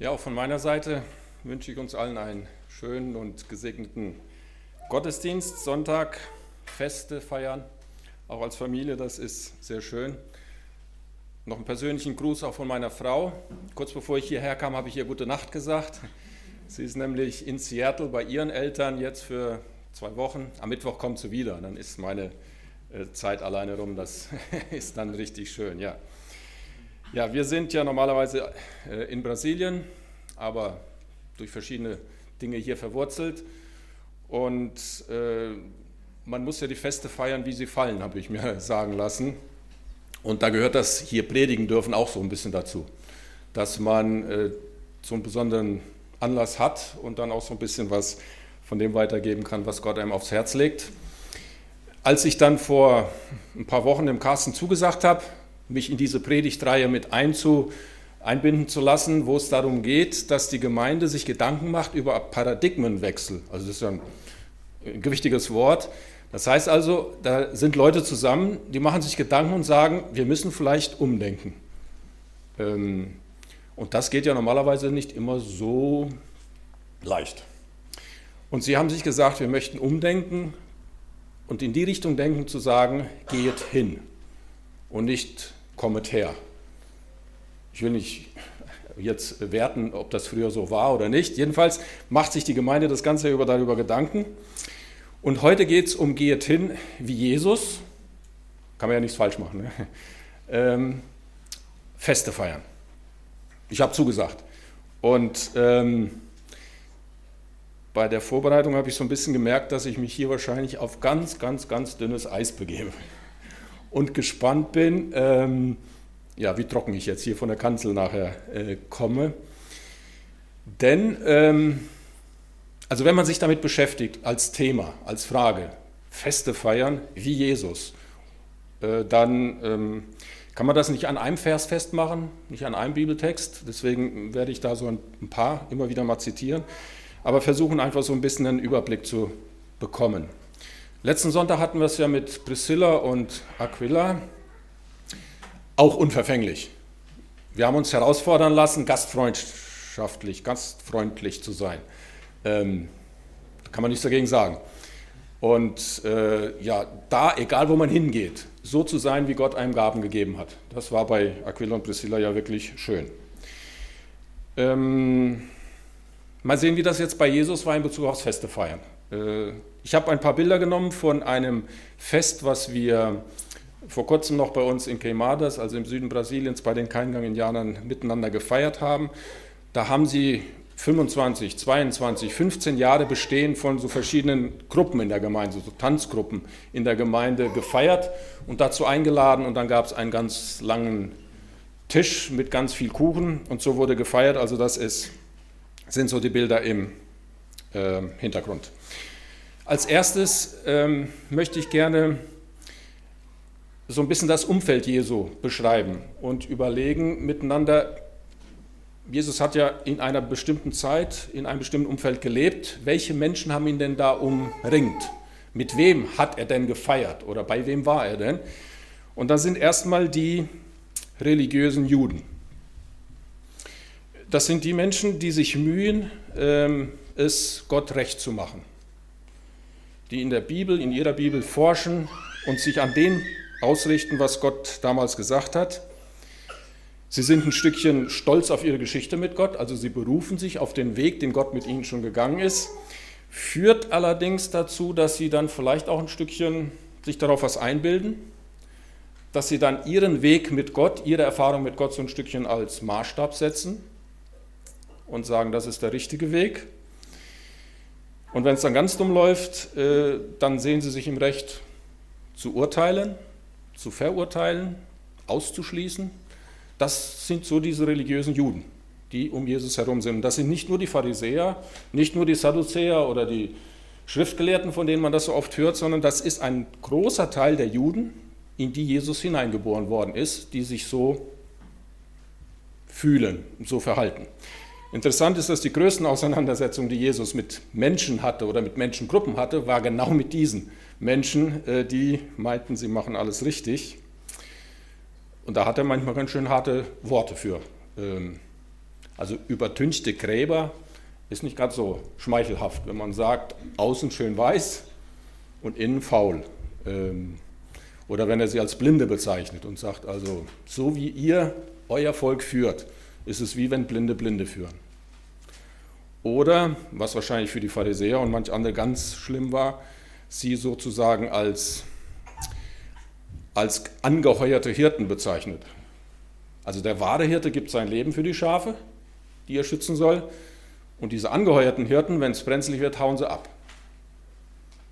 Ja, auch von meiner Seite wünsche ich uns allen einen schönen und gesegneten Gottesdienst, Sonntag, Feste feiern, auch als Familie, das ist sehr schön. Noch einen persönlichen Gruß auch von meiner Frau. Kurz bevor ich hierher kam, habe ich ihr gute Nacht gesagt. Sie ist nämlich in Seattle bei ihren Eltern jetzt für zwei Wochen. Am Mittwoch kommt sie wieder, dann ist meine äh, Zeit alleine rum. Das ist dann richtig schön, ja. Ja, wir sind ja normalerweise äh, in Brasilien, aber durch verschiedene Dinge hier verwurzelt. Und äh, man muss ja die Feste feiern, wie sie fallen, habe ich mir sagen lassen. Und da gehört das hier predigen dürfen auch so ein bisschen dazu, dass man äh, so einen besonderen Anlass hat und dann auch so ein bisschen was von dem weitergeben kann, was Gott einem aufs Herz legt. Als ich dann vor ein paar Wochen dem Carsten zugesagt habe, mich in diese Predigtreihe mit einzu, einbinden zu lassen, wo es darum geht, dass die Gemeinde sich Gedanken macht über Paradigmenwechsel. Also das ist ja ein, ein gewichtiges Wort. Das heißt also, da sind Leute zusammen, die machen sich Gedanken und sagen, wir müssen vielleicht umdenken. Ähm, und das geht ja normalerweise nicht immer so leicht. Und sie haben sich gesagt, wir möchten umdenken und in die Richtung denken zu sagen, geht hin und nicht kommet her. Ich will nicht jetzt werten, ob das früher so war oder nicht. Jedenfalls macht sich die Gemeinde das Ganze über, darüber Gedanken. Und heute geht es um Geht hin wie Jesus. Kann man ja nichts falsch machen. Ne? Ähm, Feste feiern. Ich habe zugesagt. Und ähm, bei der Vorbereitung habe ich so ein bisschen gemerkt, dass ich mich hier wahrscheinlich auf ganz, ganz, ganz dünnes Eis begebe und gespannt bin, ähm, ja, wie trocken ich jetzt hier von der Kanzel nachher äh, komme. Denn, ähm, also wenn man sich damit beschäftigt, als Thema, als Frage, Feste feiern wie Jesus, äh, dann ähm, kann man das nicht an einem Vers festmachen, nicht an einem Bibeltext. Deswegen werde ich da so ein paar immer wieder mal zitieren, aber versuchen einfach so ein bisschen einen Überblick zu bekommen. Letzten Sonntag hatten wir es ja mit Priscilla und Aquila, auch unverfänglich. Wir haben uns herausfordern lassen, gastfreundschaftlich, gastfreundlich zu sein. Ähm, kann man nichts dagegen sagen. Und äh, ja, da, egal wo man hingeht, so zu sein, wie Gott einem Gaben gegeben hat. Das war bei Aquila und Priscilla ja wirklich schön. Ähm, mal sehen, wie das jetzt bei Jesus war in Bezug aufs Feste feiern. Äh, ich habe ein paar Bilder genommen von einem Fest, was wir vor kurzem noch bei uns in Queimadas, also im Süden Brasiliens, bei den Kaingang-Indianern miteinander gefeiert haben. Da haben sie 25, 22, 15 Jahre Bestehen von so verschiedenen Gruppen in der Gemeinde, so Tanzgruppen in der Gemeinde gefeiert und dazu eingeladen und dann gab es einen ganz langen Tisch mit ganz viel Kuchen und so wurde gefeiert. Also das ist, sind so die Bilder im äh, Hintergrund. Als erstes ähm, möchte ich gerne so ein bisschen das Umfeld Jesu beschreiben und überlegen miteinander, Jesus hat ja in einer bestimmten Zeit, in einem bestimmten Umfeld gelebt. Welche Menschen haben ihn denn da umringt? Mit wem hat er denn gefeiert oder bei wem war er denn? Und da sind erstmal die religiösen Juden. Das sind die Menschen, die sich mühen, ähm, es Gott recht zu machen die in der Bibel, in ihrer Bibel forschen und sich an dem ausrichten, was Gott damals gesagt hat. Sie sind ein Stückchen stolz auf ihre Geschichte mit Gott, also sie berufen sich auf den Weg, den Gott mit ihnen schon gegangen ist, führt allerdings dazu, dass sie dann vielleicht auch ein Stückchen sich darauf was einbilden, dass sie dann ihren Weg mit Gott, ihre Erfahrung mit Gott so ein Stückchen als Maßstab setzen und sagen, das ist der richtige Weg. Und wenn es dann ganz dumm läuft, äh, dann sehen sie sich im Recht zu urteilen, zu verurteilen, auszuschließen. Das sind so diese religiösen Juden, die um Jesus herum sind. Und das sind nicht nur die Pharisäer, nicht nur die Sadduzäer oder die Schriftgelehrten, von denen man das so oft hört, sondern das ist ein großer Teil der Juden, in die Jesus hineingeboren worden ist, die sich so fühlen, so verhalten. Interessant ist, dass die größten Auseinandersetzungen, die Jesus mit Menschen hatte oder mit Menschengruppen hatte, war genau mit diesen Menschen, äh, die meinten, sie machen alles richtig. Und da hat er manchmal ganz schön harte Worte für. Ähm, Also übertünchte Gräber ist nicht gerade so schmeichelhaft, wenn man sagt, außen schön weiß und innen faul. Ähm, oder wenn er sie als Blinde bezeichnet und sagt, also so wie ihr euer Volk führt, ist es wie wenn Blinde Blinde führen. Oder, was wahrscheinlich für die Pharisäer und manch andere ganz schlimm war, sie sozusagen als, als angeheuerte Hirten bezeichnet. Also der wahre Hirte gibt sein Leben für die Schafe, die er schützen soll. Und diese angeheuerten Hirten, wenn es brenzlig wird, hauen sie ab.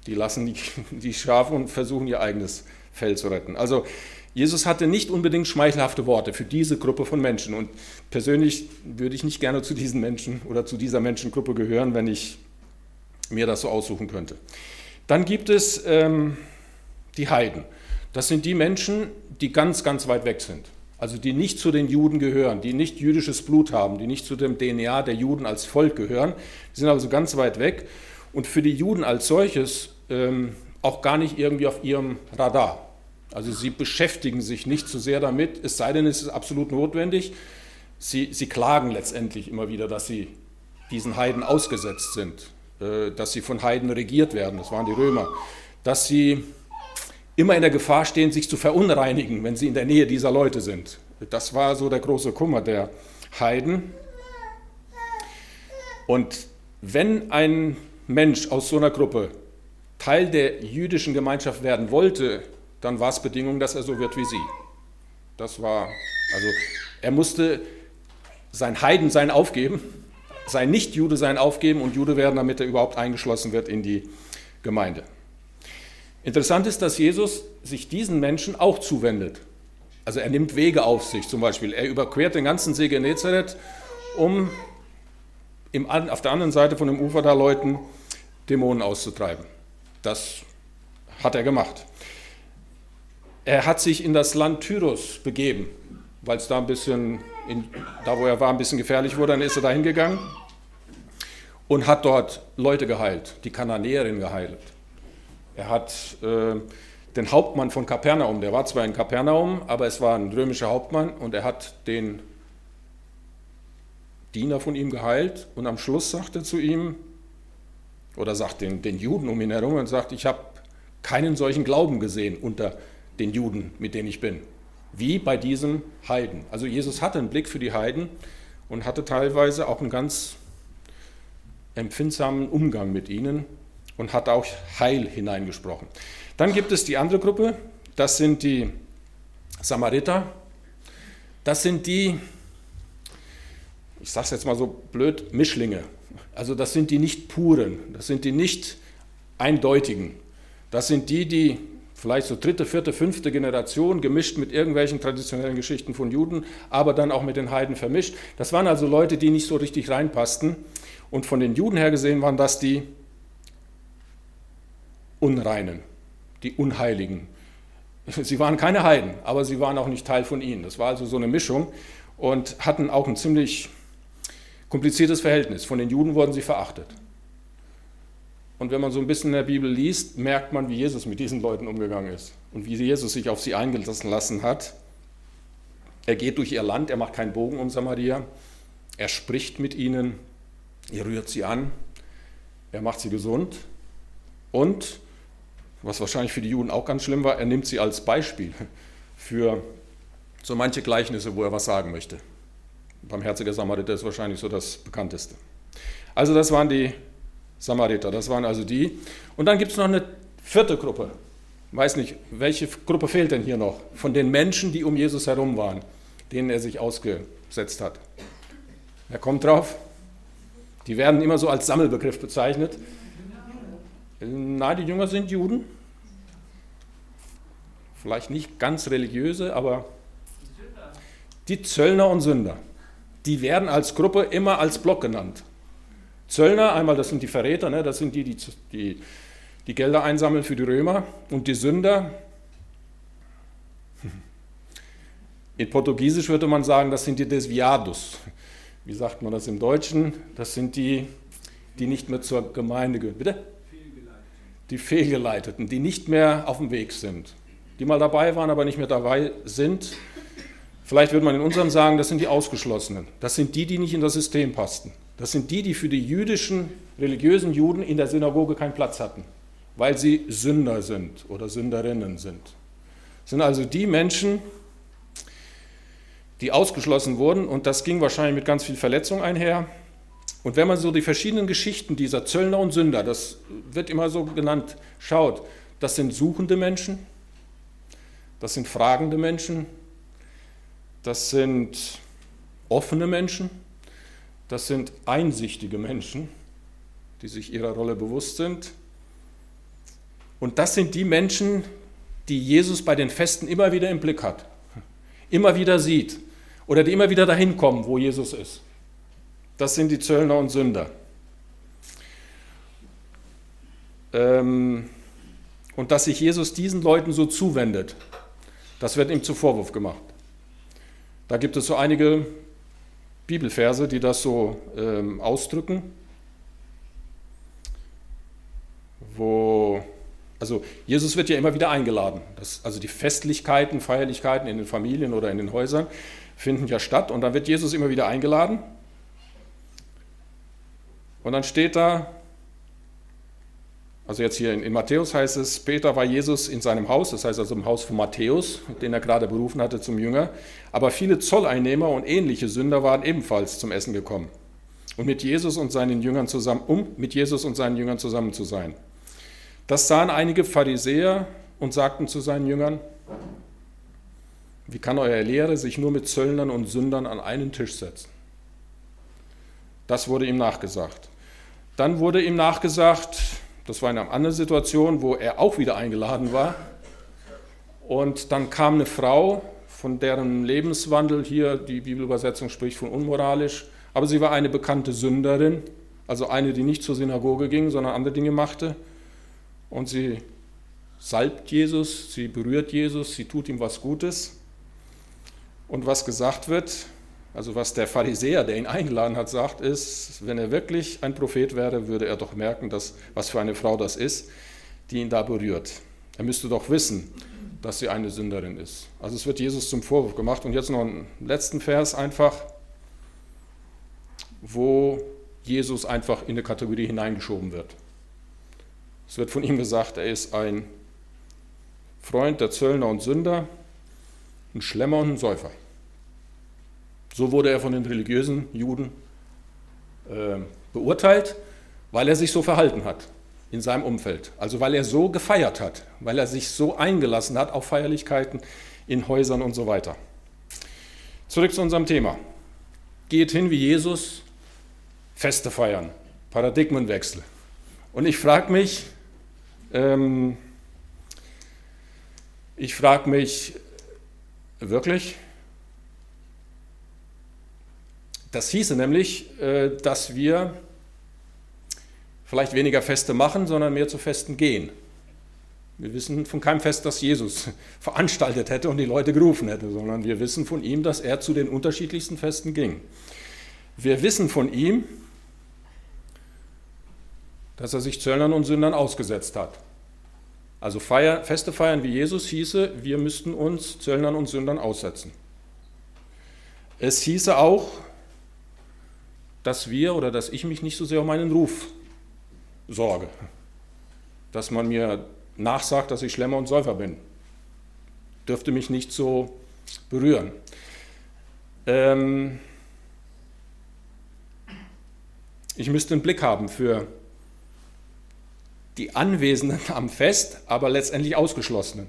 Die lassen die, die Schafe und versuchen ihr eigenes Fell zu retten. Also Jesus hatte nicht unbedingt schmeichelhafte Worte für diese Gruppe von Menschen. Und persönlich würde ich nicht gerne zu diesen Menschen oder zu dieser Menschengruppe gehören, wenn ich mir das so aussuchen könnte. Dann gibt es ähm, die Heiden. Das sind die Menschen, die ganz, ganz weit weg sind. Also die nicht zu den Juden gehören, die nicht jüdisches Blut haben, die nicht zu dem DNA der Juden als Volk gehören. Die sind also ganz weit weg und für die Juden als solches ähm, auch gar nicht irgendwie auf ihrem Radar. Also sie beschäftigen sich nicht zu so sehr damit, es sei denn, es ist absolut notwendig. Sie, sie klagen letztendlich immer wieder, dass sie diesen Heiden ausgesetzt sind, äh, dass sie von Heiden regiert werden, das waren die Römer, dass sie immer in der Gefahr stehen, sich zu verunreinigen, wenn sie in der Nähe dieser Leute sind. Das war so der große Kummer der Heiden. Und wenn ein Mensch aus so einer Gruppe Teil der jüdischen Gemeinschaft werden wollte, dann war es Bedingung, dass er so wird wie sie. Das war, also er musste sein Heidensein aufgeben, sein Nicht-Jude sein aufgeben und Jude werden, damit er überhaupt eingeschlossen wird in die Gemeinde. Interessant ist, dass Jesus sich diesen Menschen auch zuwendet. Also er nimmt Wege auf sich zum Beispiel. Er überquert den ganzen See Genezareth, um im, auf der anderen Seite von dem Ufer da Leuten Dämonen auszutreiben. Das hat er gemacht. Er hat sich in das Land Tyrus begeben, weil es da ein bisschen, in, da wo er war, ein bisschen gefährlich wurde, dann ist er da hingegangen und hat dort Leute geheilt, die Kananäerin geheilt. Er hat äh, den Hauptmann von Kapernaum, der war zwar in Kapernaum, aber es war ein römischer Hauptmann und er hat den Diener von ihm geheilt und am Schluss sagt er zu ihm, oder sagt den, den Juden um ihn herum und sagt, ich habe keinen solchen Glauben gesehen unter den Juden, mit denen ich bin, wie bei diesem Heiden. Also Jesus hatte einen Blick für die Heiden und hatte teilweise auch einen ganz empfindsamen Umgang mit ihnen und hat auch Heil hineingesprochen. Dann gibt es die andere Gruppe, das sind die Samariter. Das sind die, ich sage es jetzt mal so blöd, Mischlinge. Also das sind die nicht puren, das sind die nicht eindeutigen. Das sind die, die vielleicht so dritte, vierte, fünfte Generation, gemischt mit irgendwelchen traditionellen Geschichten von Juden, aber dann auch mit den Heiden vermischt. Das waren also Leute, die nicht so richtig reinpassten. Und von den Juden her gesehen waren das die Unreinen, die Unheiligen. Sie waren keine Heiden, aber sie waren auch nicht Teil von ihnen. Das war also so eine Mischung und hatten auch ein ziemlich kompliziertes Verhältnis. Von den Juden wurden sie verachtet. Und wenn man so ein bisschen in der Bibel liest, merkt man, wie Jesus mit diesen Leuten umgegangen ist und wie Jesus sich auf sie eingelassen lassen hat. Er geht durch ihr Land, er macht keinen Bogen um Samaria, er spricht mit ihnen, er rührt sie an, er macht sie gesund und, was wahrscheinlich für die Juden auch ganz schlimm war, er nimmt sie als Beispiel für so manche Gleichnisse, wo er was sagen möchte. Barmherziger Samariter ist wahrscheinlich so das bekannteste. Also das waren die Samariter, das waren also die. Und dann gibt es noch eine vierte Gruppe. Ich weiß nicht, welche Gruppe fehlt denn hier noch? Von den Menschen, die um Jesus herum waren, denen er sich ausgesetzt hat. Wer kommt drauf? Die werden immer so als Sammelbegriff bezeichnet. Nein, die Jünger sind Juden. Vielleicht nicht ganz religiöse, aber die Zöllner und Sünder. Die werden als Gruppe immer als Block genannt. Zöllner, einmal das sind die Verräter, ne, das sind die, die, die die Gelder einsammeln für die Römer. Und die Sünder, in Portugiesisch würde man sagen, das sind die Desviados. Wie sagt man das im Deutschen? Das sind die, die nicht mehr zur Gemeinde gehören. Bitte? Die Fehlgeleiteten, die nicht mehr auf dem Weg sind. Die mal dabei waren, aber nicht mehr dabei sind. Vielleicht würde man in unserem sagen, das sind die Ausgeschlossenen. Das sind die, die nicht in das System passten. Das sind die, die für die jüdischen, religiösen Juden in der Synagoge keinen Platz hatten, weil sie Sünder sind oder Sünderinnen sind. Das sind also die Menschen, die ausgeschlossen wurden und das ging wahrscheinlich mit ganz viel Verletzung einher. Und wenn man so die verschiedenen Geschichten dieser Zöllner und Sünder, das wird immer so genannt, schaut, das sind suchende Menschen, das sind fragende Menschen, das sind offene Menschen, das sind einsichtige Menschen, die sich ihrer Rolle bewusst sind. Und das sind die Menschen, die Jesus bei den Festen immer wieder im Blick hat, immer wieder sieht oder die immer wieder dahin kommen, wo Jesus ist. Das sind die Zöllner und Sünder. Ähm, und dass sich Jesus diesen Leuten so zuwendet, das wird ihm zu Vorwurf gemacht. Da gibt es so einige Bibelverse, die das so ähm, ausdrücken, wo, also Jesus wird ja immer wieder eingeladen. Das, also die Festlichkeiten, Feierlichkeiten in den Familien oder in den Häusern finden ja statt und dann wird Jesus immer wieder eingeladen. Und dann steht da, also jetzt hier in, in, Matthäus heißt es, später war Jesus in seinem Haus, das heißt also im Haus von Matthäus, den er gerade berufen hatte zum Jünger. Aber viele Zolleinnehmer und ähnliche Sünder waren ebenfalls zum Essen gekommen. Und mit Jesus und seinen Jüngern zusammen, um mit Jesus und seinen Jüngern zusammen zu sein. Das sahen einige Pharisäer und sagten zu seinen Jüngern, wie kann euer Lehre sich nur mit Zöllnern und Sündern an einen Tisch setzen? Das wurde ihm nachgesagt. Dann wurde ihm nachgesagt, das war in einer anderen Situation, wo er auch wieder eingeladen war. Und dann kam eine Frau, von deren Lebenswandel hier die Bibelübersetzung spricht von unmoralisch, aber sie war eine bekannte Sünderin, also eine, die nicht zur Synagoge ging, sondern andere Dinge machte. Und sie salbt Jesus, sie berührt Jesus, sie tut ihm was Gutes. Und was gesagt wird, also was der Pharisäer, der ihn eingeladen hat, sagt, ist, wenn er wirklich ein Prophet wäre, würde er doch merken, dass, was für eine Frau das ist, die ihn da berührt. Er müsste doch wissen, dass sie eine Sünderin ist. Also es wird Jesus zum Vorwurf gemacht. Und jetzt noch einen letzten Vers einfach, wo Jesus einfach in eine Kategorie hineingeschoben wird. Es wird von ihm gesagt, er ist ein Freund der Zöllner und Sünder, ein Schlemmer und ein Säufer. So wurde er von den religiösen Juden äh, beurteilt, weil er sich so verhalten hat in seinem Umfeld. Also weil er so gefeiert hat, weil er sich so eingelassen hat auf Feierlichkeiten in Häusern und so weiter. Zurück zu unserem Thema. Geht hin wie Jesus, Feste feiern, Paradigmenwechsel. Und ich frage mich, ähm, ich frage mich wirklich, Das hieße nämlich, äh, dass wir vielleicht weniger Feste machen, sondern mehr zu Festen gehen. Wir wissen von keinem Fest, das Jesus veranstaltet hätte und die Leute gerufen hätte, sondern wir wissen von ihm, dass er zu den unterschiedlichsten Festen ging. Wir wissen von ihm, dass er sich Zöllnern und Sündern ausgesetzt hat. Also Feier, Feste feiern wie Jesus hieße, wir müssten uns Zöllnern und Sündern aussetzen. Es hieße auch, dass wir oder dass ich mich nicht so sehr um meinen Ruf sorge. Dass man mir nachsagt, dass ich Schlemmer und Säufer bin. Dürfte mich nicht so berühren. Ähm ich müsste einen Blick haben für die Anwesenden am Fest, aber letztendlich Ausgeschlossenen.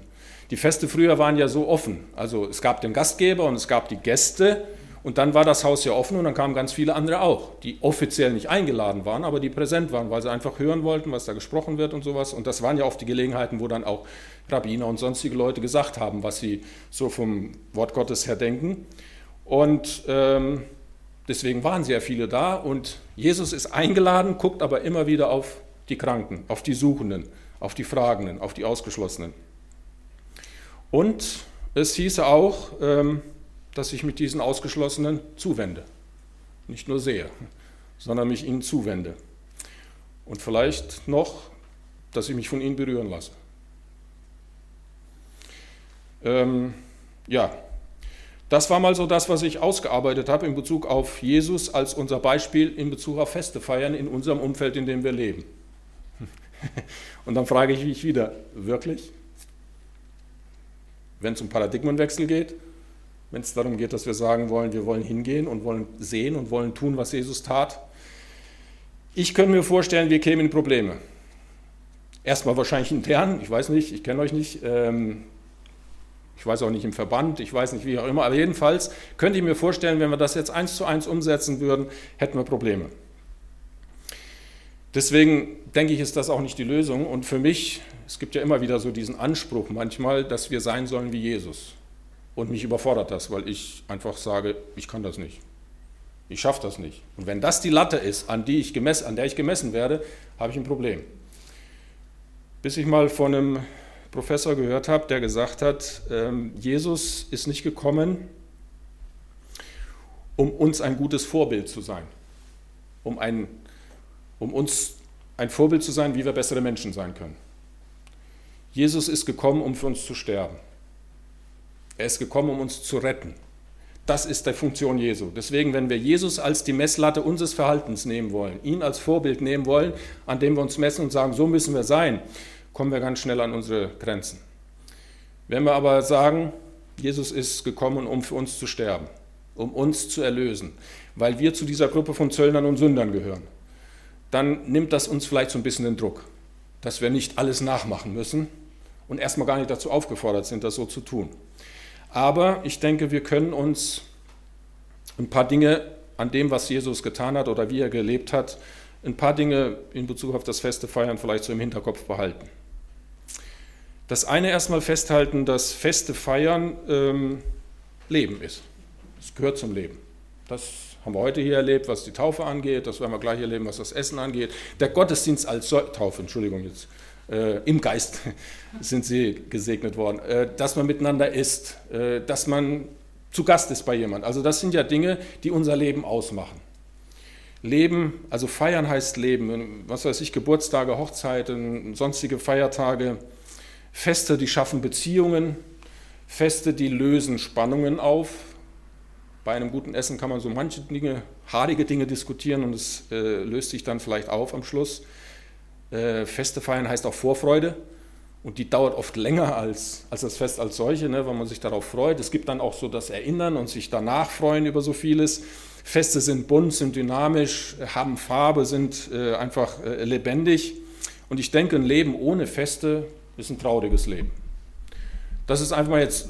Die Feste früher waren ja so offen. Also es gab den Gastgeber und es gab die Gäste und dann war das Haus ja offen und dann kamen ganz viele andere auch, die offiziell nicht eingeladen waren, aber die präsent waren, weil sie einfach hören wollten, was da gesprochen wird und sowas. Und das waren ja oft die Gelegenheiten, wo dann auch Rabbiner und sonstige Leute gesagt haben, was sie so vom Wort Gottes her denken. Und ähm, deswegen waren sehr viele da und Jesus ist eingeladen, guckt aber immer wieder auf die Kranken, auf die Suchenden, auf die Fragenden, auf die Ausgeschlossenen. Und es hieße auch, ähm, dass ich mich diesen Ausgeschlossenen zuwende. Nicht nur sehe, sondern mich ihnen zuwende. Und vielleicht noch, dass ich mich von ihnen berühren lasse. Ähm, ja, Das war mal so das, was ich ausgearbeitet habe in Bezug auf Jesus als unser Beispiel in Bezug auf Feste feiern in unserem Umfeld, in dem wir leben. Und dann frage ich mich wieder, wirklich? Wenn es um Paradigmenwechsel geht, wenn es darum geht, dass wir sagen wollen, wir wollen hingehen und wollen sehen und wollen tun, was Jesus tat. Ich könnte mir vorstellen, wir kämen in Probleme. Erstmal wahrscheinlich intern, ich weiß nicht, ich kenne euch nicht. Ähm, ich weiß auch nicht im Verband, ich weiß nicht wie auch immer, aber jedenfalls könnte ich mir vorstellen, wenn wir das jetzt eins zu eins umsetzen würden, hätten wir Probleme. Deswegen denke ich, ist das auch nicht die Lösung. Und für mich, es gibt ja immer wieder so diesen Anspruch manchmal, dass wir sein sollen wie Jesus. Und mich überfordert das, weil ich einfach sage, ich kann das nicht. Ich schaffe das nicht. Und wenn das die Latte ist, an, die ich gemessen, an der ich gemessen werde, habe ich ein Problem. Bis ich mal von einem Professor gehört habe, der gesagt hat, ähm, Jesus ist nicht gekommen, um uns ein gutes Vorbild zu sein, um, ein, um uns ein Vorbild zu sein, wie wir bessere Menschen sein können. Jesus ist gekommen, um für uns zu sterben. Er ist gekommen, um uns zu retten. Das ist die Funktion Jesu. Deswegen, wenn wir Jesus als die Messlatte unseres Verhaltens nehmen wollen, ihn als Vorbild nehmen wollen, an dem wir uns messen und sagen, so müssen wir sein, kommen wir ganz schnell an unsere Grenzen. Wenn wir aber sagen, Jesus ist gekommen, um für uns zu sterben, um uns zu erlösen, weil wir zu dieser Gruppe von Zöllnern und Sündern gehören, dann nimmt das uns vielleicht so ein bisschen den Druck, dass wir nicht alles nachmachen müssen und erstmal gar nicht dazu aufgefordert sind, das so zu tun. Aber ich denke, wir können uns ein paar Dinge an dem, was Jesus getan hat oder wie er gelebt hat, ein paar Dinge in Bezug auf das feste Feiern vielleicht so im Hinterkopf behalten. Das eine erstmal festhalten, dass feste Feiern ähm, Leben ist. Es gehört zum Leben. Das haben wir heute hier erlebt, was die Taufe angeht. Das werden wir gleich erleben, was das Essen angeht. Der Gottesdienst als Taufe, Entschuldigung jetzt. Äh, Im Geist sind sie gesegnet worden. Äh, dass man miteinander isst, äh, dass man zu Gast ist bei jemand. Also das sind ja Dinge, die unser Leben ausmachen. Leben, also feiern heißt Leben. Was weiß ich, Geburtstage, Hochzeiten, sonstige Feiertage. Feste, die schaffen Beziehungen, Feste, die lösen Spannungen auf. Bei einem guten Essen kann man so manche Dinge, haarige Dinge diskutieren und es äh, löst sich dann vielleicht auf am Schluss. Äh, Feste feiern heißt auch Vorfreude und die dauert oft länger als, als das Fest als solche, ne, weil man sich darauf freut. Es gibt dann auch so das Erinnern und sich danach freuen über so vieles. Feste sind bunt, sind dynamisch, haben Farbe, sind äh, einfach äh, lebendig. Und ich denke, ein Leben ohne Feste ist ein trauriges Leben. Das ist einfach mal jetzt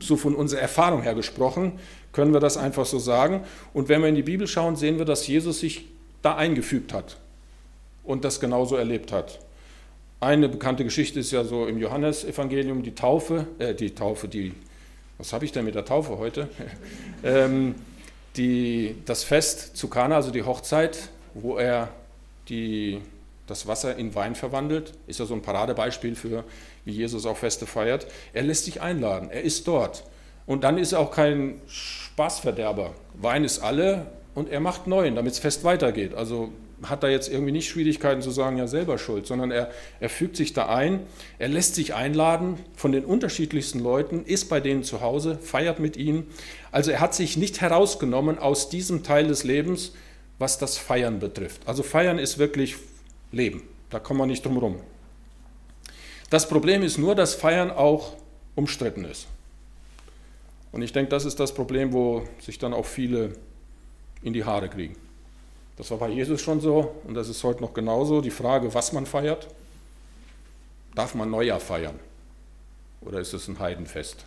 so von unserer Erfahrung her gesprochen, können wir das einfach so sagen. Und wenn wir in die Bibel schauen, sehen wir, dass Jesus sich da eingefügt hat und das genauso erlebt hat. Eine bekannte Geschichte ist ja so im Johannesevangelium die Taufe, äh, die Taufe, die, was habe ich denn mit der Taufe heute? ähm, die, das Fest zu Kana, also die Hochzeit, wo er die das Wasser in Wein verwandelt, ist ja so ein Paradebeispiel für, wie Jesus auch Feste feiert. Er lässt sich einladen, er ist dort. Und dann ist er auch kein Spaßverderber. Wein ist alle und er macht neuen, damit es fest weitergeht. Also hat er jetzt irgendwie nicht Schwierigkeiten zu sagen, ja selber schuld, sondern er, er fügt sich da ein, er lässt sich einladen von den unterschiedlichsten Leuten, ist bei denen zu Hause, feiert mit ihnen. Also er hat sich nicht herausgenommen aus diesem Teil des Lebens, was das Feiern betrifft. Also Feiern ist wirklich leben. Da kommen wir nicht drum herum. Das Problem ist nur, dass Feiern auch umstritten ist. Und ich denke, das ist das Problem, wo sich dann auch viele in die Haare kriegen. Das war bei Jesus schon so und das ist heute noch genauso. Die Frage, was man feiert. Darf man Neujahr feiern? Oder ist es ein Heidenfest,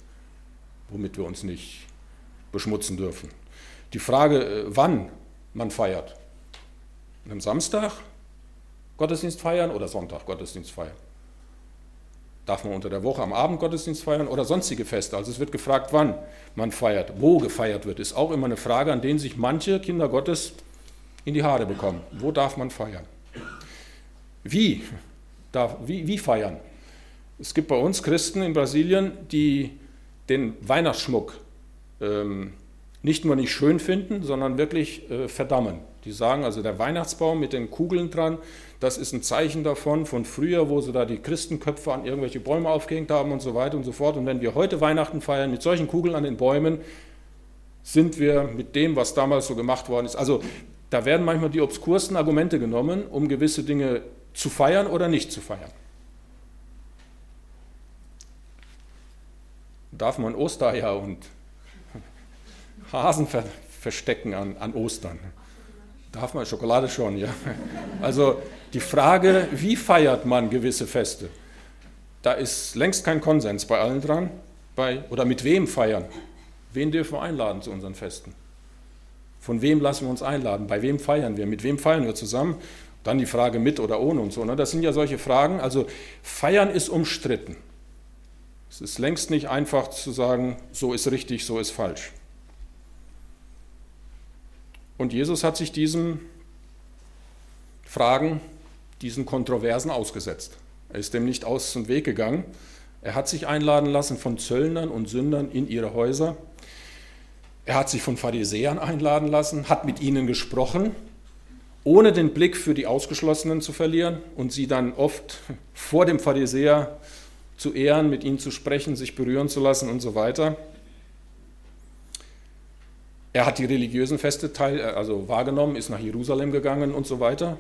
womit wir uns nicht beschmutzen dürfen? Die Frage, äh, wann man feiert. Am Samstag Gottesdienst feiern oder Sonntag Gottesdienst feiern? Darf man unter der Woche am Abend Gottesdienst feiern oder sonstige Feste? Also es wird gefragt, wann man feiert, wo gefeiert wird, ist auch immer eine Frage, an denen sich manche Kinder Gottes in die Haare bekommen. Wo darf man feiern? Wie? Darf, wie, wie feiern? Es gibt bei uns Christen in Brasilien, die den Weihnachtsschmuck ähm, nicht nur nicht schön finden, sondern wirklich äh, verdammen. Die sagen also, der Weihnachtsbaum mit den Kugeln dran, das ist ein Zeichen davon, von früher, wo sie da die Christenköpfe an irgendwelche Bäume aufgehängt haben und so weiter und so fort. Und wenn wir heute Weihnachten feiern mit solchen Kugeln an den Bäumen, Sind wir mit dem, was damals so gemacht worden ist? Also da werden manchmal die obskursten Argumente genommen, um gewisse Dinge zu feiern oder nicht zu feiern. Darf man Ostereier und Hasen ver verstecken an, an Ostern? Darf man Schokolade schon, ja. Also die Frage, wie feiert man gewisse Feste? Da ist längst kein Konsens bei allen dran. Bei, oder mit wem feiern? Wen dürfen wir einladen zu unseren Festen? Von wem lassen wir uns einladen? Bei wem feiern wir? Mit wem feiern wir zusammen? Dann die Frage mit oder ohne und so. Ne? Das sind ja solche Fragen. Also feiern ist umstritten. Es ist längst nicht einfach zu sagen, so ist richtig, so ist falsch. Und Jesus hat sich diesen Fragen, diesen Kontroversen ausgesetzt. Er ist dem nicht aus dem Weg gegangen. Er hat sich einladen lassen von Zöllnern und Sündern in ihre Häuser. Er hat sich von Pharisäern einladen lassen, hat mit ihnen gesprochen, ohne den Blick für die Ausgeschlossenen zu verlieren und sie dann oft vor dem Pharisäer zu ehren, mit ihnen zu sprechen, sich berühren zu lassen und so weiter. Er hat die religiösen Feste teil, äh, also wahrgenommen, ist nach Jerusalem gegangen und so weiter.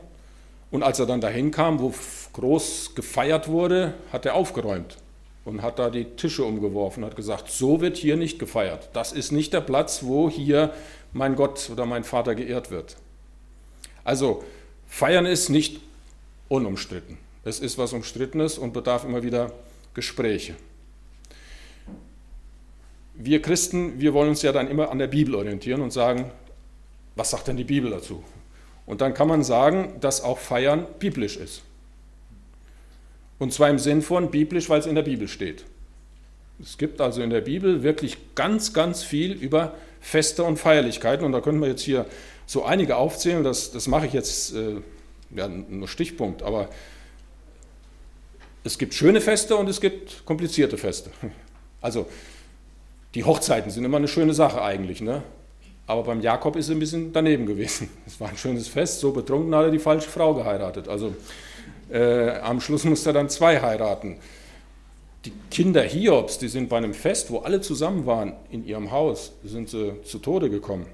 Und als er dann dahin kam, wo groß gefeiert wurde, hat er aufgeräumt und hat da die Tische umgeworfen, hat gesagt, so wird hier nicht gefeiert. Das ist nicht der Platz, wo hier mein Gott oder mein Vater geehrt wird. Also feiern ist nicht unumstritten. Es ist was Umstrittenes und bedarf immer wieder Gespräche wir Christen, wir wollen uns ja dann immer an der Bibel orientieren und sagen, was sagt denn die Bibel dazu? Und dann kann man sagen, dass auch Feiern biblisch ist. Und zwar im Sinn von biblisch, weil es in der Bibel steht. Es gibt also in der Bibel wirklich ganz, ganz viel über Feste und Feierlichkeiten. Und da können wir jetzt hier so einige aufzählen. Das, das mache ich jetzt, äh, ja, nur Stichpunkt. Aber es gibt schöne Feste und es gibt komplizierte Feste. Also die Hochzeiten sind immer eine schöne Sache eigentlich, ne? Aber beim Jakob ist es ein bisschen daneben gewesen. Es war ein schönes Fest, so betrunken hat er die falsche Frau geheiratet. Also äh, am Schluss musste er dann zwei heiraten. Die Kinder Hiobs, die sind bei einem Fest, wo alle zusammen waren in ihrem Haus, sind sie zu Tode gekommen.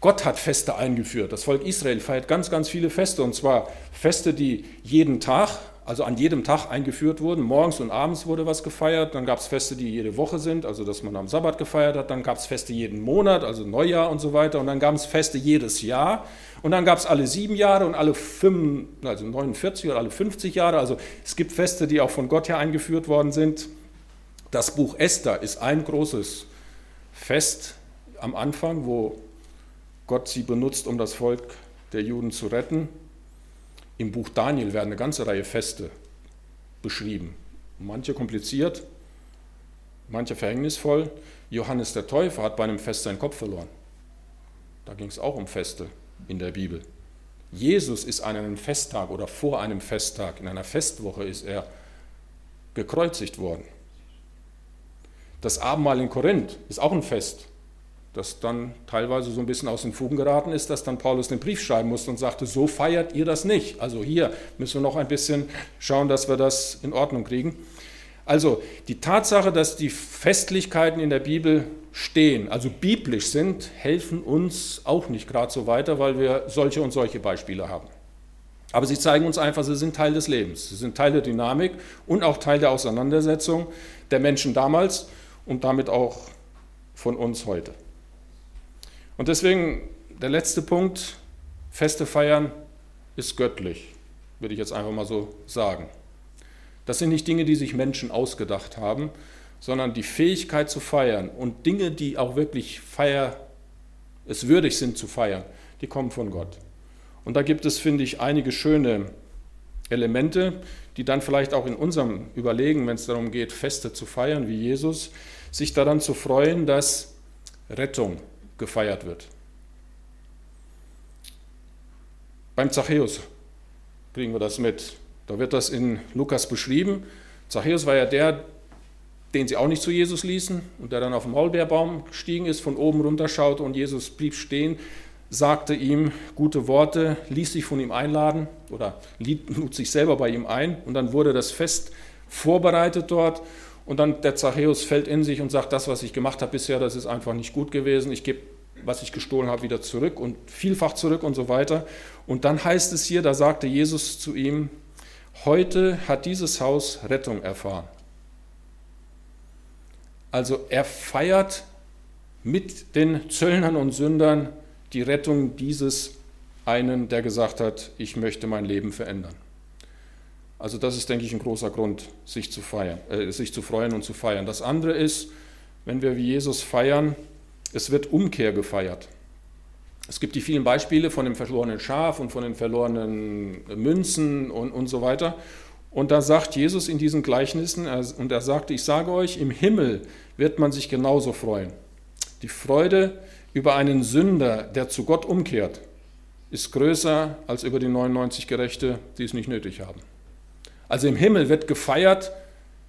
Gott hat Feste eingeführt. Das Volk Israel feiert ganz, ganz viele Feste. Und zwar Feste, die jeden Tag also an jedem Tag eingeführt wurden. Morgens und abends wurde was gefeiert. Dann gab es Feste, die jede Woche sind, also dass man am Sabbat gefeiert hat. Dann gab es Feste jeden Monat, also Neujahr und so weiter. Und dann gab es Feste jedes Jahr. Und dann gab es alle sieben Jahre und alle fünf, also 49 oder alle 50 Jahre. Also es gibt Feste, die auch von Gott her eingeführt worden sind. Das Buch Esther ist ein großes Fest am Anfang, wo Gott sie benutzt, um das Volk der Juden zu retten. Im Buch Daniel werden eine ganze Reihe Feste beschrieben. Manche kompliziert, manche verhängnisvoll. Johannes der Täufer hat bei einem Fest seinen Kopf verloren. Da ging es auch um Feste in der Bibel. Jesus ist an einem Festtag oder vor einem Festtag, in einer Festwoche ist er gekreuzigt worden. Das Abendmahl in Korinth ist auch ein Fest das dann teilweise so ein bisschen aus den Fugen geraten ist, dass dann Paulus den Brief schreiben musste und sagte, so feiert ihr das nicht. Also hier müssen wir noch ein bisschen schauen, dass wir das in Ordnung kriegen. Also die Tatsache, dass die Festlichkeiten in der Bibel stehen, also biblisch sind, helfen uns auch nicht gerade so weiter, weil wir solche und solche Beispiele haben. Aber sie zeigen uns einfach, sie sind Teil des Lebens, sie sind Teil der Dynamik und auch Teil der Auseinandersetzung der Menschen damals und damit auch von uns heute. Und deswegen der letzte Punkt, Feste feiern ist göttlich, würde ich jetzt einfach mal so sagen. Das sind nicht Dinge, die sich Menschen ausgedacht haben, sondern die Fähigkeit zu feiern und Dinge, die auch wirklich feier, es würdig sind zu feiern, die kommen von Gott. Und da gibt es, finde ich, einige schöne Elemente, die dann vielleicht auch in unserem Überlegen, wenn es darum geht, Feste zu feiern wie Jesus, sich daran zu freuen, dass Rettung gefeiert wird. Beim Zachäus kriegen wir das mit. Da wird das in Lukas beschrieben. Zachäus war ja der, den sie auch nicht zu Jesus ließen und der dann auf den Maulbeerbaum gestiegen ist, von oben runterschaute und Jesus blieb stehen, sagte ihm gute Worte, ließ sich von ihm einladen oder lud sich selber bei ihm ein und dann wurde das Fest vorbereitet dort Und dann der Zachäus fällt in sich und sagt, das, was ich gemacht habe bisher, das ist einfach nicht gut gewesen. Ich gebe, was ich gestohlen habe, wieder zurück und vielfach zurück und so weiter. Und dann heißt es hier, da sagte Jesus zu ihm, heute hat dieses Haus Rettung erfahren. Also er feiert mit den Zöllnern und Sündern die Rettung dieses einen, der gesagt hat, ich möchte mein Leben verändern. Also das ist, denke ich, ein großer Grund, sich zu, feiern, äh, sich zu freuen und zu feiern. Das andere ist, wenn wir wie Jesus feiern, es wird Umkehr gefeiert. Es gibt die vielen Beispiele von dem verlorenen Schaf und von den verlorenen Münzen und, und so weiter. Und da sagt Jesus in diesen Gleichnissen, und er sagte, ich sage euch, im Himmel wird man sich genauso freuen. Die Freude über einen Sünder, der zu Gott umkehrt, ist größer als über die 99 Gerechte, die es nicht nötig haben. Also im Himmel wird gefeiert,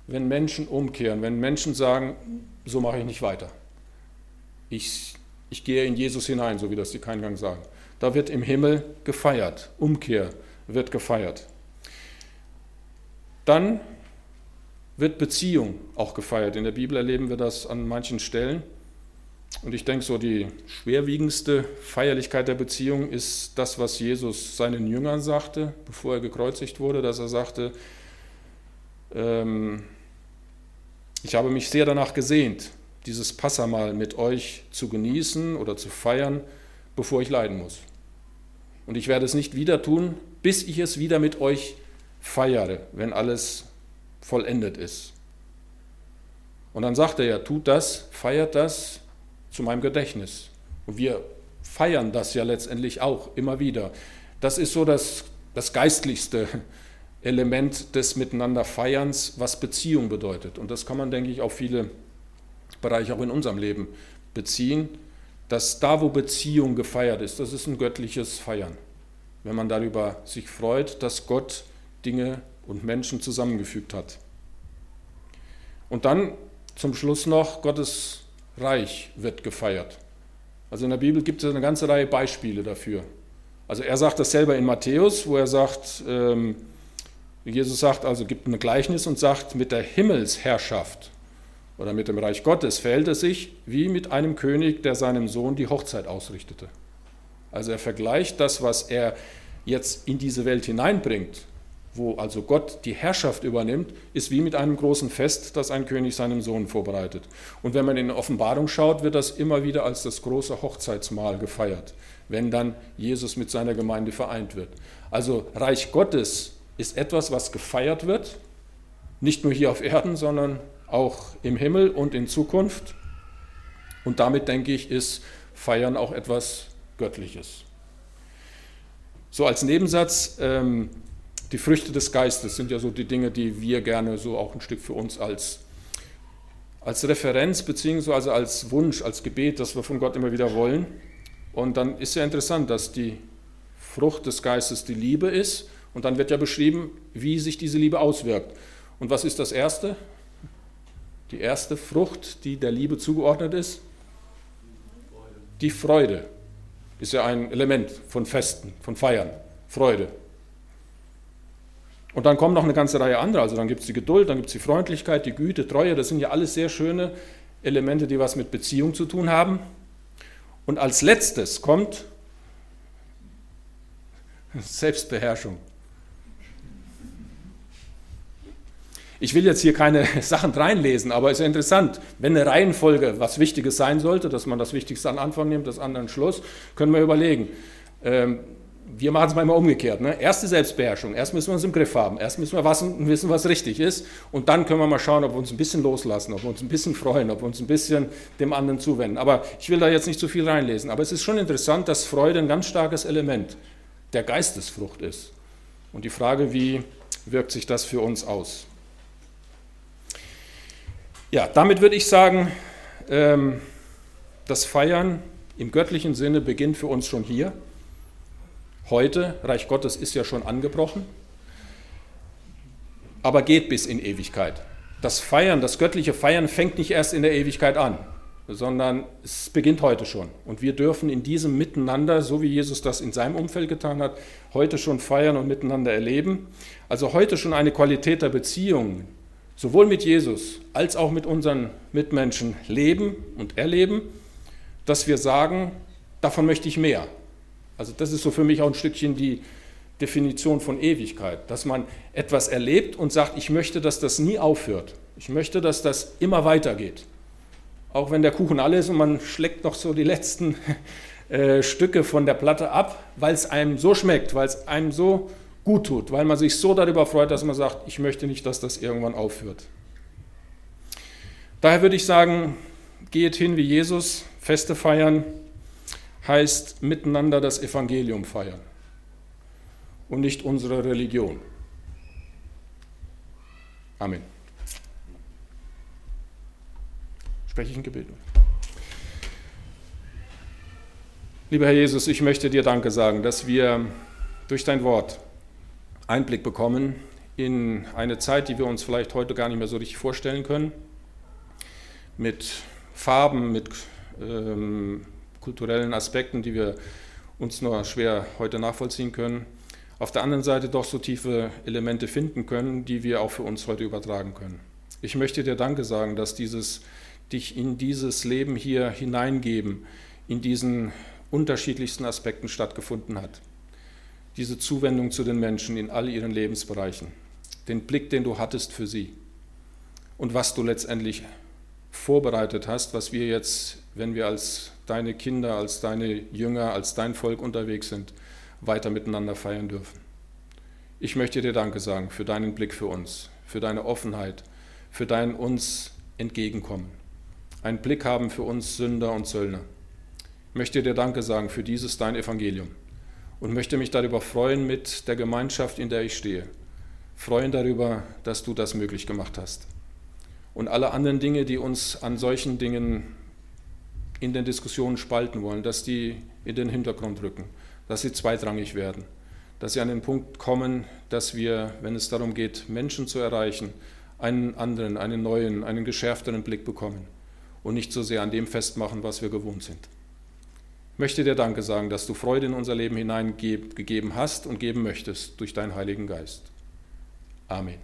wenn Menschen umkehren, wenn Menschen sagen, so mache ich nicht weiter. Ich, ich gehe in Jesus hinein, so wie das die Keingang sagen. Da wird im Himmel gefeiert, Umkehr wird gefeiert. Dann wird Beziehung auch gefeiert. In der Bibel erleben wir das an manchen Stellen. Und ich denke, so die schwerwiegendste Feierlichkeit der Beziehung ist das, was Jesus seinen Jüngern sagte, bevor er gekreuzigt wurde, dass er sagte, ähm, ich habe mich sehr danach gesehnt, dieses Passamal mit euch zu genießen oder zu feiern, bevor ich leiden muss. Und ich werde es nicht wieder tun, bis ich es wieder mit euch feiere, wenn alles vollendet ist. Und dann sagt er ja, tut das, feiert das zu meinem Gedächtnis. Und wir feiern das ja letztendlich auch immer wieder. Das ist so das, das geistlichste Element des Miteinanderfeierns, was Beziehung bedeutet. Und das kann man, denke ich, auf viele Bereiche auch in unserem Leben beziehen, dass da, wo Beziehung gefeiert ist, das ist ein göttliches Feiern. Wenn man darüber sich freut, dass Gott Dinge und Menschen zusammengefügt hat. Und dann zum Schluss noch, Gottes Reich wird gefeiert. Also in der Bibel gibt es eine ganze Reihe Beispiele dafür. Also er sagt das selber in Matthäus, wo er sagt, ähm, Jesus sagt, also gibt ein Gleichnis und sagt, mit der Himmelsherrschaft oder mit dem Reich Gottes verhält es sich wie mit einem König, der seinem Sohn die Hochzeit ausrichtete. Also er vergleicht das, was er jetzt in diese Welt hineinbringt, wo also Gott die Herrschaft übernimmt, ist wie mit einem großen Fest, das ein König seinem Sohn vorbereitet. Und wenn man in Offenbarung schaut, wird das immer wieder als das große Hochzeitsmahl gefeiert, wenn dann Jesus mit seiner Gemeinde vereint wird. Also Reich Gottes ist etwas, was gefeiert wird, nicht nur hier auf Erden, sondern auch im Himmel und in Zukunft. Und damit denke ich, ist Feiern auch etwas Göttliches. So als Nebensatz, ähm, die Früchte des Geistes sind ja so die Dinge, die wir gerne so auch ein Stück für uns als, als Referenz beziehungsweise als Wunsch, als Gebet, das wir von Gott immer wieder wollen. Und dann ist ja interessant, dass die Frucht des Geistes die Liebe ist. Und dann wird ja beschrieben, wie sich diese Liebe auswirkt. Und was ist das Erste? Die erste Frucht, die der Liebe zugeordnet ist? Die Freude. Ist ja ein Element von Festen, von Feiern. Freude. Und dann kommen noch eine ganze Reihe anderer. Also dann gibt es die Geduld, dann gibt es die Freundlichkeit, die Güte, Treue. Das sind ja alles sehr schöne Elemente, die was mit Beziehung zu tun haben. Und als letztes kommt Selbstbeherrschung. Ich will jetzt hier keine Sachen reinlesen, aber es ist ja interessant, wenn eine Reihenfolge was Wichtiges sein sollte, dass man das Wichtigste an Anfang nimmt, das andere an Schluss, können wir überlegen. Ähm, wir machen es mal immer umgekehrt. Ne? Erst Selbstbeherrschung, erst müssen wir uns im Griff haben, erst müssen wir wissen, was richtig ist und dann können wir mal schauen, ob wir uns ein bisschen loslassen, ob wir uns ein bisschen freuen, ob wir uns ein bisschen dem anderen zuwenden. Aber ich will da jetzt nicht zu viel reinlesen. Aber es ist schon interessant, dass Freude ein ganz starkes Element der Geistesfrucht ist. Und die Frage, wie wirkt sich das für uns aus? Ja, damit würde ich sagen, ähm, das Feiern im göttlichen Sinne beginnt für uns schon hier heute, Reich Gottes ist ja schon angebrochen, aber geht bis in Ewigkeit. Das Feiern, das göttliche Feiern fängt nicht erst in der Ewigkeit an, sondern es beginnt heute schon. Und wir dürfen in diesem Miteinander, so wie Jesus das in seinem Umfeld getan hat, heute schon feiern und miteinander erleben. Also heute schon eine Qualität der Beziehung, sowohl mit Jesus als auch mit unseren Mitmenschen leben und erleben, dass wir sagen, davon möchte ich mehr. Also das ist so für mich auch ein Stückchen die Definition von Ewigkeit, dass man etwas erlebt und sagt, ich möchte, dass das nie aufhört. Ich möchte, dass das immer weitergeht. Auch wenn der Kuchen alle ist und man schlägt noch so die letzten äh, Stücke von der Platte ab, weil es einem so schmeckt, weil es einem so gut tut, weil man sich so darüber freut, dass man sagt, ich möchte nicht, dass das irgendwann aufhört. Daher würde ich sagen, geht hin wie Jesus, Feste feiern heißt miteinander das Evangelium feiern und nicht unsere Religion. Amen. Spreche ich ein Gebet? Lieber Herr Jesus, ich möchte dir Danke sagen, dass wir durch dein Wort Einblick bekommen in eine Zeit, die wir uns vielleicht heute gar nicht mehr so richtig vorstellen können, mit Farben, mit ähm, kulturellen Aspekten, die wir uns nur schwer heute nachvollziehen können. Auf der anderen Seite doch so tiefe Elemente finden können, die wir auch für uns heute übertragen können. Ich möchte dir Danke sagen, dass dieses dich in dieses Leben hier hineingeben, in diesen unterschiedlichsten Aspekten stattgefunden hat diese Zuwendung zu den Menschen in all ihren Lebensbereichen, den Blick, den du hattest für sie und was du letztendlich vorbereitet hast, was wir jetzt, wenn wir als deine Kinder, als deine Jünger, als dein Volk unterwegs sind, weiter miteinander feiern dürfen. Ich möchte dir Danke sagen für deinen Blick für uns, für deine Offenheit, für dein uns entgegenkommen. Einen Blick haben für uns Sünder und Zöllner. Ich möchte dir Danke sagen für dieses dein Evangelium und möchte mich darüber freuen mit der Gemeinschaft, in der ich stehe. Freuen darüber, dass du das möglich gemacht hast. Und alle anderen Dinge, die uns an solchen Dingen in den Diskussionen spalten wollen, dass die in den Hintergrund rücken, dass sie zweitrangig werden, dass sie an den Punkt kommen, dass wir, wenn es darum geht, Menschen zu erreichen, einen anderen, einen neuen, einen geschärfteren Blick bekommen und nicht so sehr an dem festmachen, was wir gewohnt sind möchte dir Danke sagen, dass du Freude in unser Leben hineingegeben hast und geben möchtest durch deinen Heiligen Geist. Amen.